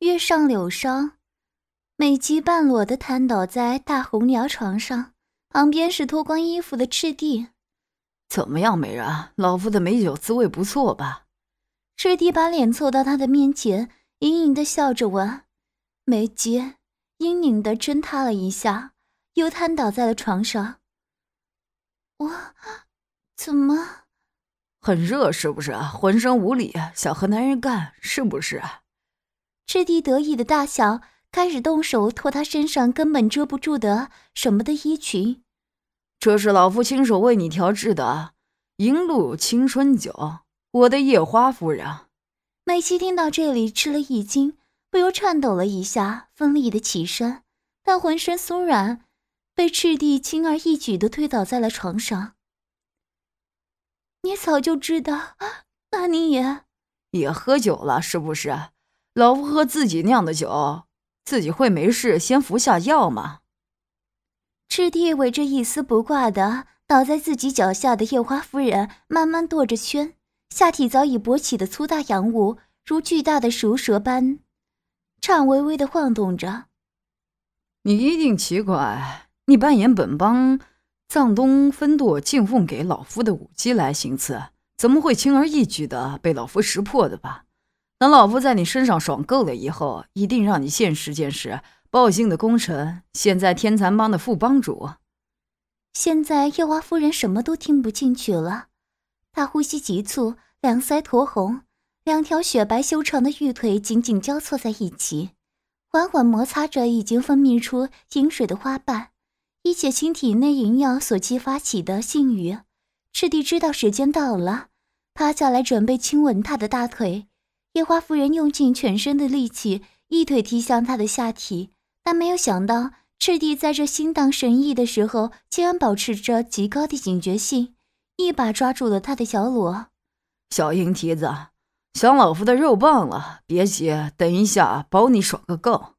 月上柳梢，美姬半裸的瘫倒在大红娘床上，旁边是脱光衣服的赤帝。怎么样，美人？老夫的美酒滋味不错吧？赤帝把脸凑到他的面前，隐隐的笑着问。美姬嘤咛的挣扎了一下，又瘫倒在了床上。我怎么？很热是不是？浑身无力，想和男人干是不是？赤帝得意的大笑，开始动手脱他身上根本遮不住的什么的衣裙。这是老夫亲手为你调制的银露青春酒，我的夜花夫人。美琪听到这里吃了一惊，不由颤抖了一下，奋力的起身，但浑身酥软，被赤帝轻而易举的推倒在了床上。你早就知道，那你也也喝酒了是不是？老夫喝自己酿的酒，自己会没事，先服下药吗。赤帝围着一丝不挂的倒在自己脚下的夜花夫人，慢慢跺着圈，下体早已勃起的粗大阳物如巨大的熟蛇般，颤巍巍的晃动着。你一定奇怪，你扮演本帮藏东分舵进奉给老夫的舞姬来行刺，怎么会轻而易举的被老夫识破的吧？等老夫在你身上爽够了以后，一定让你见识见识报信的功臣，现在天蚕帮的副帮主。现在夜华夫人什么都听不进去了，她呼吸急促，两腮酡红，两条雪白修长的玉腿紧紧交错在一起，缓缓摩擦着已经分泌出饮水的花瓣，以解清体内营养所激发起的性欲。赤帝知道时间到了，趴下来准备亲吻她的大腿。夜花夫人用尽全身的力气，一腿踢向他的下体，但没有想到赤帝在这心荡神怡的时候，竟然保持着极高的警觉性，一把抓住了他的小裸。小硬蹄子，想老夫的肉棒了？别急，等一下保你爽个够。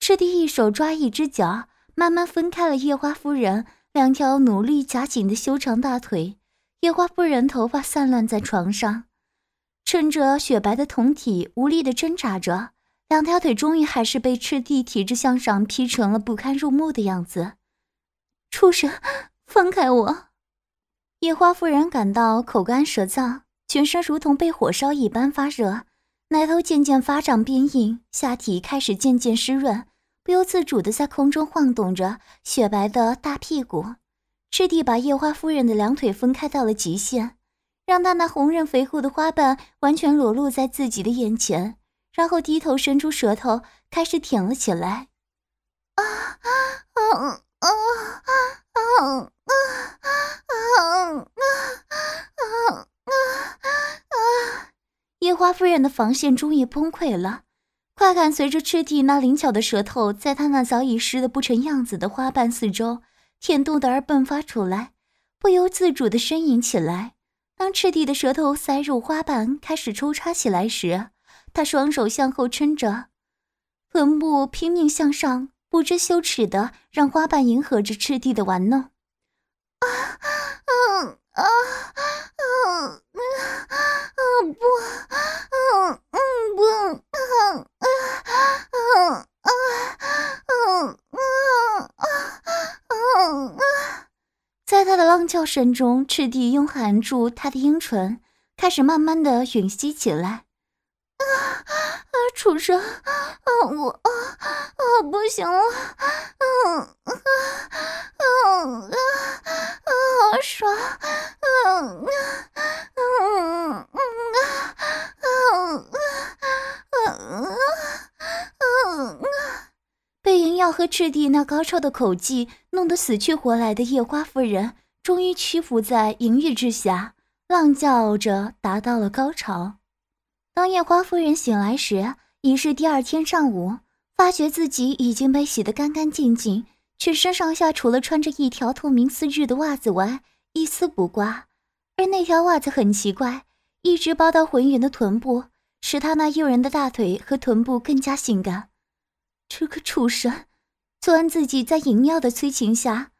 赤帝一手抓一只脚，慢慢分开了夜花夫人两条努力夹紧的修长大腿。夜花夫人头发散乱在床上。趁着雪白的酮体无力的挣扎着，两条腿终于还是被赤帝提着向上劈成了不堪入目的样子。畜生，放开我！野花夫人感到口干舌燥，全身如同被火烧一般发热，奶头渐渐发胀变硬，下体开始渐渐湿润，不由自主的在空中晃动着雪白的大屁股。赤帝把夜花夫人的两腿分开到了极限。让他那红润肥厚的花瓣完全裸露在自己的眼前，然后低头伸出舌头开始舔了起来。啊啊啊啊啊啊啊啊啊啊啊啊！夜花夫人的防线终于崩溃了，快感随着赤地那灵巧的舌头在她那早已湿得不成样子的花瓣四周舔动的而迸发出来，不由自主地呻吟起来。当赤帝的舌头塞入花瓣，开始抽插起来时，他双手向后撑着，臀部拼命向上，不知羞耻的让花瓣迎合着赤帝的玩弄。啊，嗯，啊，嗯，嗯，不，嗯，嗯，不，嗯，嗯，嗯，嗯，嗯，嗯，嗯。在他的叫声中，赤帝拥含住他的阴唇，开始慢慢的吮吸起来。啊啊！畜生！啊我啊啊！不行了！嗯啊啊啊！好爽！嗯啊嗯嗯啊嗯嗯嗯嗯。被银耀和赤帝那高超的口技弄得死去活来的夜花夫人，终于屈服在淫欲之下，浪叫着达到了高潮。当夜花夫人醒来时，已是第二天上午，发觉自己已经被洗得干干净净，全身上下除了穿着一条透明丝质的袜子外，一丝不挂。而那条袜子很奇怪，一直包到浑圆的臀部，使她那诱人的大腿和臀部更加性感。这个畜生，昨晚自己在淫药的催情下，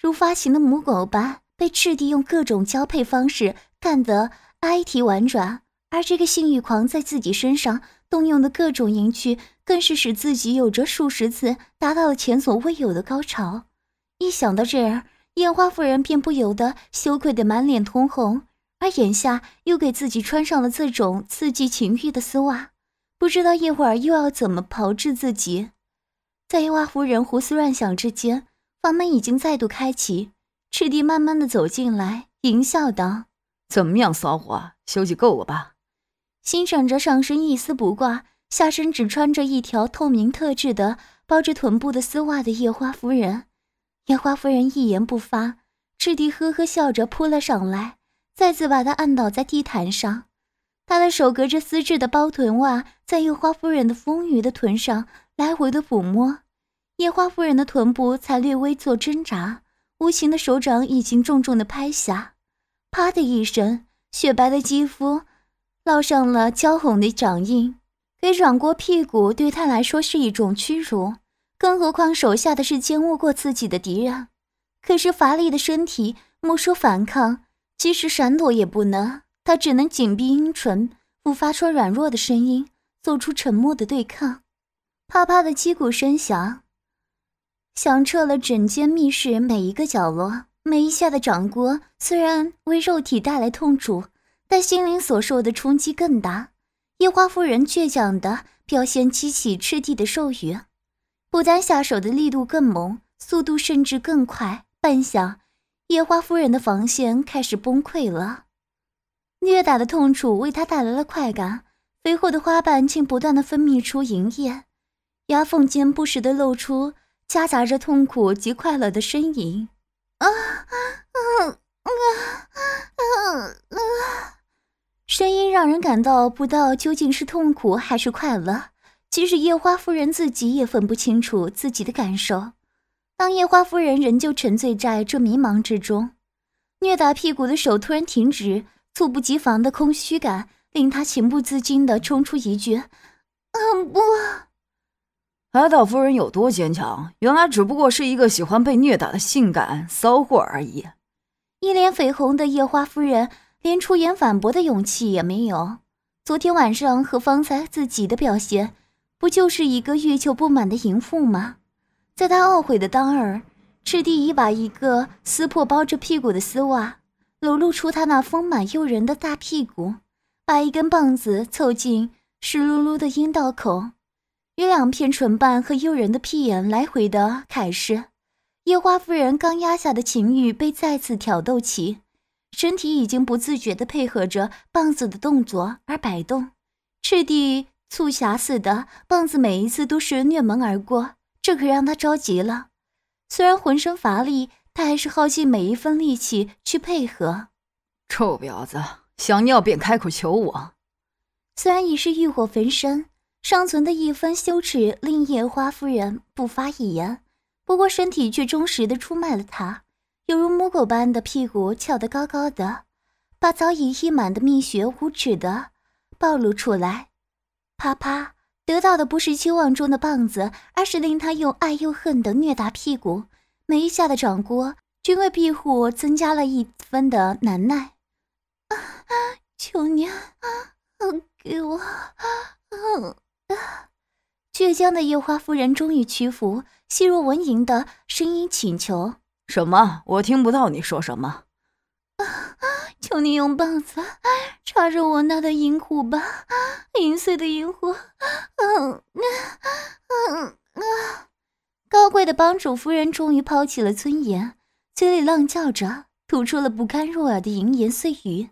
如发情的母狗般被赤帝用各种交配方式干得哀啼婉转，而这个性欲狂在自己身上动用的各种淫趣，更是使自己有着数十次达到了前所未有的高潮。一想到这儿，烟花夫人便不由得羞愧的满脸通红，而眼下又给自己穿上了这种刺激情欲的丝袜，不知道一会儿又要怎么炮制自己。在烟花夫人胡思乱想之间，房门已经再度开启，赤帝慢慢的走进来，淫笑道：“怎么样，骚货，休息够了吧？”欣赏着上身一丝不挂，下身只穿着一条透明特制的包着臀部的丝袜的夜花夫人，夜花夫人一言不发，赤帝呵呵笑着扑了上来，再次把她按倒在地毯上，他的手隔着丝质的包臀袜，在夜花夫人的丰腴的臀上来回的抚摸，夜花夫人的臀部才略微做挣扎，无形的手掌已经重重的拍下，啪的一声，雪白的肌肤。烙上了焦红的掌印，给软过屁股对他来说是一种屈辱，更何况手下的是奸恶过自己的敌人。可是乏力的身体莫说反抗，即使闪躲也不能，他只能紧闭阴唇，不发出软弱的声音，做出沉默的对抗。啪啪的击鼓声响，响彻了整间密室每一个角落。每一下的掌掴虽然为肉体带来痛楚。但心灵所受的冲击更大。夜花夫人倔强的表现激起赤帝的兽欲，不但下手的力度更猛，速度甚至更快。半晌，夜花夫人的防线开始崩溃了。虐打的痛楚为她带来了快感，肥厚的花瓣竟不断的分泌出银液，牙缝间不时的露出夹杂着痛苦及快乐的呻吟。啊啊啊啊啊啊！声音让人感到不到究竟是痛苦还是快乐，即使夜花夫人自己也分不清楚自己的感受。当夜花夫人仍旧沉醉在这迷茫之中，虐打屁股的手突然停止，猝不及防的空虚感令她情不自禁地冲出一句：“嗯，不。”海岛夫人有多坚强，原来只不过是一个喜欢被虐打的性感骚货而已。一脸绯红的夜花夫人。连出言反驳的勇气也没有。昨天晚上和方才自己的表现，不就是一个欲求不满的淫妇吗？在他懊悔的当儿，赤帝已把一个撕破包着屁股的丝袜，裸露出他那丰满诱人的大屁股，把一根棒子凑近湿漉漉的阴道口，与两片唇瓣和诱人的屁眼来回的揩拭。夜花夫人刚压下的情欲被再次挑逗起。身体已经不自觉地配合着棒子的动作而摆动，赤地促狭似的，棒子每一次都是虐门而过，这可让他着急了。虽然浑身乏力，他还是耗尽每一分力气去配合。臭婊子，想尿便开口求我。虽然已是欲火焚身，尚存的一分羞耻令夜花夫人不发一言，不过身体却忠实地出卖了他。犹如母狗般的屁股翘得高高的，把早已溢满的蜜穴无耻的暴露出来。啪啪，得到的不是期望中的棒子，而是令他又爱又恨的虐打屁股。每一下的掌掴，均为庇护增加了一分的难耐。啊，求你，给我！啊 倔强的夜花夫人终于屈服，细若蚊蝇的声音请求。什么？我听不到你说什么。啊 求你用棒子插入我那的银壶吧，银碎的银壶。嗯嗯嗯高贵的帮主夫人终于抛弃了尊严，嘴里浪叫着，吐出了不堪入耳的淫言碎语。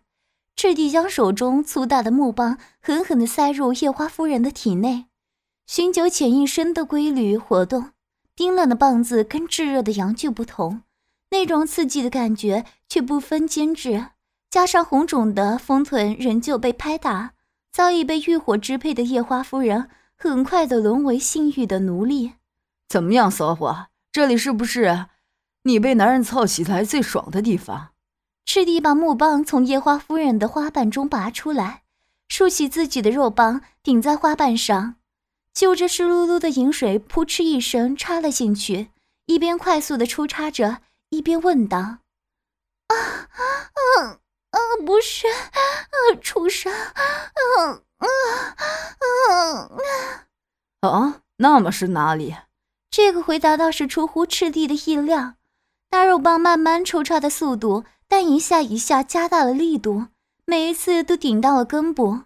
赤帝将手中粗大的木棒狠狠地塞入夜花夫人的体内，寻求潜一身的规律活动。冰冷的棒子跟炙热的阳具不同。那种刺激的感觉却不分坚质，加上红肿的丰臀仍旧被拍打，早已被欲火支配的夜花夫人很快的沦为性欲的奴隶。怎么样，骚货？这里是不是你被男人操起来最爽的地方？赤帝把木棒从夜花夫人的花瓣中拔出来，竖起自己的肉棒顶在花瓣上，就着湿漉漉的饮水，扑哧一声插了进去，一边快速的抽插着。一边问道：“啊，嗯，嗯，不是，啊畜生，嗯，嗯嗯，啊，那么是哪里？这个回答倒是出乎赤帝的意料。大肉棒慢慢抽插的速度，但一下一下加大了力度，每一次都顶到了根部。